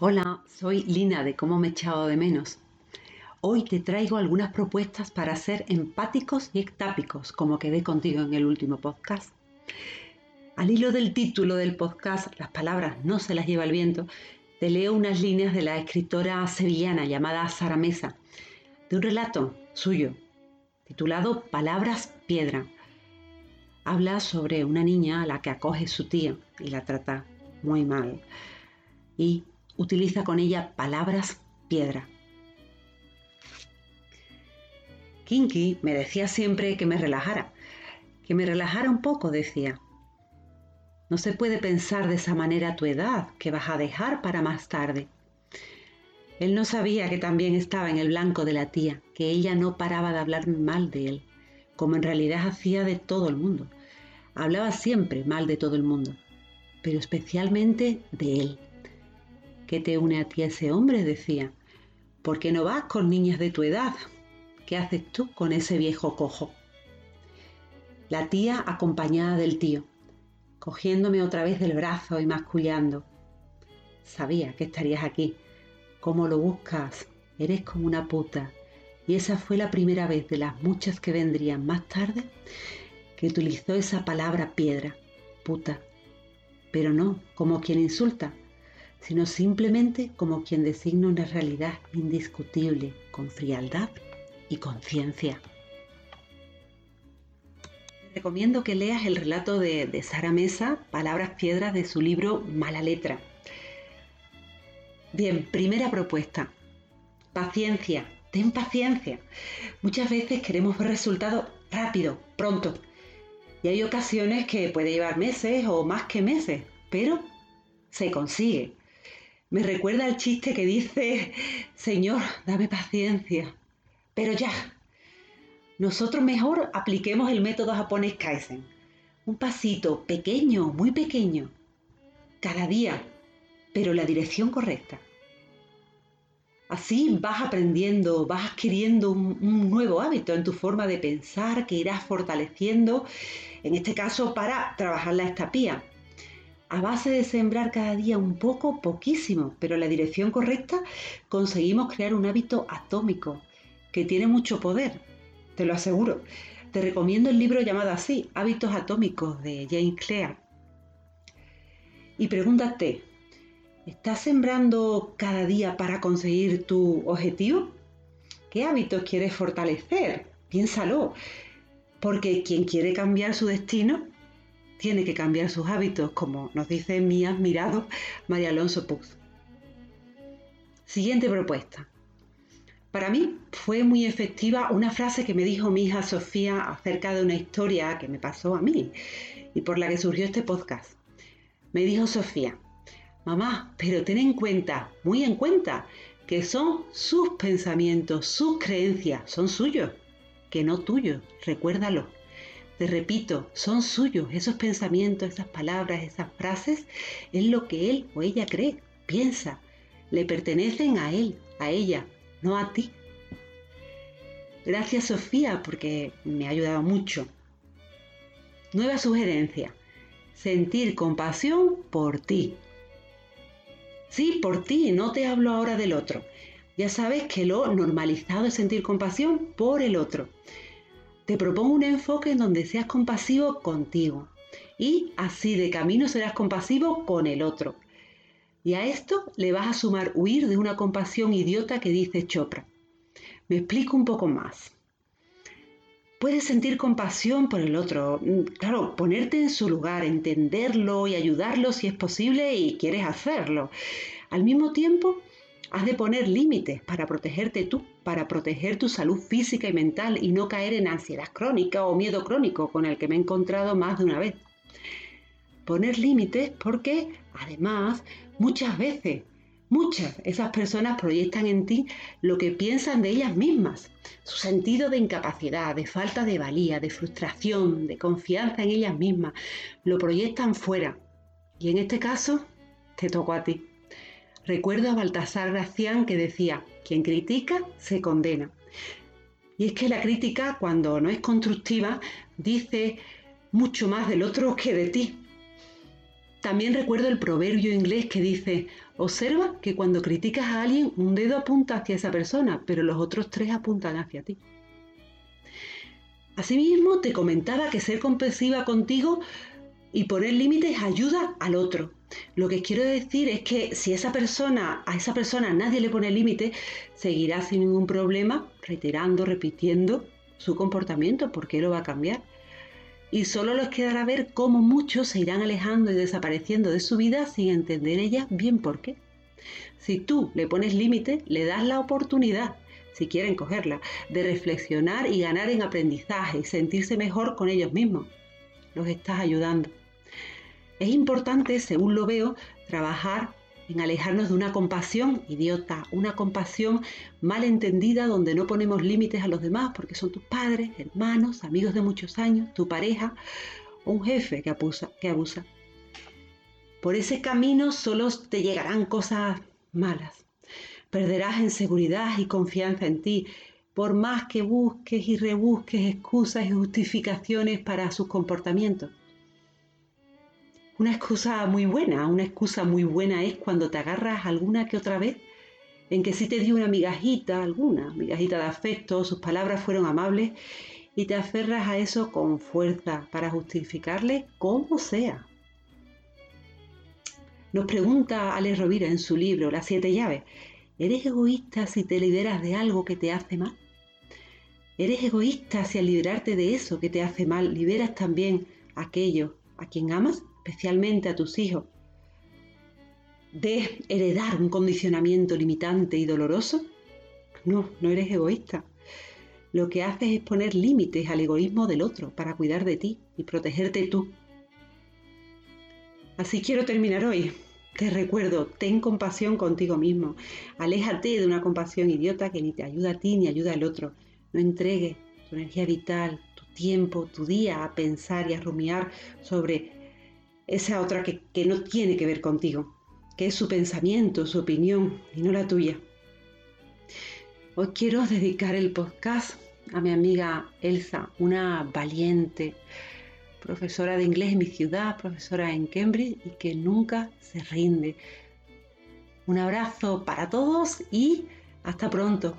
Hola, soy Lina de Cómo me echado de menos. Hoy te traigo algunas propuestas para ser empáticos y ectápicos, como quedé contigo en el último podcast. Al hilo del título del podcast, Las palabras no se las lleva el viento, te leo unas líneas de la escritora sevillana llamada Sara Mesa, de un relato suyo, titulado Palabras Piedra. Habla sobre una niña a la que acoge su tía y la trata muy mal. Y utiliza con ella palabras piedra. Kinky me decía siempre que me relajara, que me relajara un poco, decía. No se puede pensar de esa manera tu edad, que vas a dejar para más tarde. Él no sabía que también estaba en el blanco de la tía, que ella no paraba de hablar mal de él, como en realidad hacía de todo el mundo. Hablaba siempre mal de todo el mundo, pero especialmente de él. ¿Qué te une a ti ese hombre? decía. ¿Por qué no vas con niñas de tu edad? ¿Qué haces tú con ese viejo cojo? La tía acompañada del tío, cogiéndome otra vez del brazo y mascullando. Sabía que estarías aquí. ¿Cómo lo buscas? Eres como una puta. Y esa fue la primera vez de las muchas que vendrían más tarde que utilizó esa palabra piedra, puta. Pero no como quien insulta, sino simplemente como quien designa una realidad indiscutible con frialdad y conciencia. Recomiendo que leas el relato de, de Sara Mesa, Palabras Piedras, de su libro Mala Letra. Bien, primera propuesta. Paciencia, ten paciencia. Muchas veces queremos ver resultados rápido, pronto. Y hay ocasiones que puede llevar meses o más que meses, pero se consigue. Me recuerda el chiste que dice, Señor, dame paciencia. Pero ya, nosotros mejor apliquemos el método japonés Kaizen. Un pasito pequeño, muy pequeño, cada día, pero la dirección correcta. Así vas aprendiendo, vas adquiriendo un, nuevo hábito en tu forma de pensar que irás fortaleciendo, en este caso para trabajar la estapía a base de sembrar cada día un poco, poquísimo, pero en la dirección correcta, conseguimos crear un hábito atómico que tiene mucho poder, te lo aseguro. Te recomiendo el libro llamado así, Hábitos Atómicos de James Clear. Y pregúntate, ¿estás sembrando cada día para conseguir tu objetivo? ¿Qué hábitos quieres fortalecer? Piénsalo, porque quien quiere cambiar su destino tiene que cambiar sus hábitos, como nos dice mi admirado María Alonso Puz. Siguiente propuesta. Para mí fue muy efectiva una frase que me dijo mi hija Sofía acerca de una historia que me pasó a mí y por la que surgió este podcast. Me dijo Sofía, mamá, pero ten en cuenta, muy en cuenta, que son sus pensamientos, sus creencias, son suyos, que no tuyos, recuérdalo. Te repito, son suyos esos pensamientos, esas palabras, esas frases, es lo que él o ella cree, piensa. Le pertenecen a él, a ella, no a ti. Gracias Sofía porque me ha ayudado mucho. Nueva sugerencia. Sentir compasión por ti. Sí, por ti, no te hablo ahora del otro. Ya sabes que lo normalizado es sentir compasión por el otro te propongo un enfoque en donde seas compasivo contigo y así de camino serás compasivo con el otro. Y a esto le vas a sumar huir de una compasión idiota que dice Chopra. Me explico un poco más. Puedes sentir compasión por el otro, mm, claro, ponerte en su lugar, entenderlo y ayudarlo si es posible y quieres hacerlo. Al mismo tiempo, Has de poner límites para protegerte tú, para proteger tu salud física y mental y no caer en ansiedad crónica o miedo crónico con el que me he encontrado más de una vez. Poner límites porque, además, muchas veces, muchas, esas personas proyectan en ti lo que piensan de ellas mismas, su sentido de incapacidad, de falta de valía, de frustración, de confianza en ellas mismas, lo proyectan fuera. Y en este caso, te toco a ti. Recuerdo a Baltasar Gracián que decía, quien critica se condena. Y es que la crítica, cuando no es constructiva, dice mucho más del otro que de ti. También recuerdo el proverbio inglés que dice, observa que cuando criticas a alguien un dedo apunta hacia esa persona, pero los otros tres apuntan hacia ti. Asimismo, te comentaba que ser comprensiva contigo y poner límites ayuda al otro. Lo que quiero decir es que si esa persona, a esa persona nadie le pone límites, seguirá sin ningún problema reiterando, repitiendo su comportamiento, porque lo va a cambiar y solo les quedará ver cómo muchos se irán alejando y desapareciendo de su vida sin entender ella bien por qué. Si tú le pones límite, le das la oportunidad, si quieren cogerla, de reflexionar y ganar en aprendizaje y sentirse mejor con ellos mismos. Los estás ayudando. Es importante, según lo veo, trabajar en alejarnos de una compasión idiota, una compasión mal entendida donde no ponemos límites a los demás porque son tus padres, hermanos, amigos de muchos años, tu pareja o un jefe que abusa. Que abusa. Por ese camino solo te llegarán cosas malas. Perderás en seguridad y confianza en ti, por más que busques y rebusques excusas y justificaciones para sus comportamientos. Una excusa muy buena, una excusa muy buena es cuando te agarras alguna que otra vez en que sí te dio una migajita, alguna migajita de afecto, sus palabras fueron amables y te aferras a eso con fuerza para justificarle como sea. Nos pregunta Ale Rovira en su libro Las siete llaves, ¿eres egoísta si te liberas de algo que te hace mal? ¿Eres egoísta si al liberarte de eso que te hace mal liberas también a aquello a quien amas? Especialmente a tus hijos, de heredar un condicionamiento limitante y doloroso? No, no eres egoísta. Lo que haces es poner límites al egoísmo del otro para cuidar de ti y protegerte tú. Así quiero terminar hoy. Te recuerdo, ten compasión contigo mismo. Aléjate de una compasión idiota que ni te ayuda a ti ni ayuda al otro. No entregues tu energía vital, tu tiempo, tu día a pensar y a rumiar sobre esa otra que, no tiene que ver contigo, que es su pensamiento, su opinión y no la tuya. Hoy quiero dedicar el podcast a mi amiga Elsa, una valiente profesora de inglés en mi ciudad, profesora en Cambridge y que nunca se rinde. Un abrazo para todos y hasta pronto.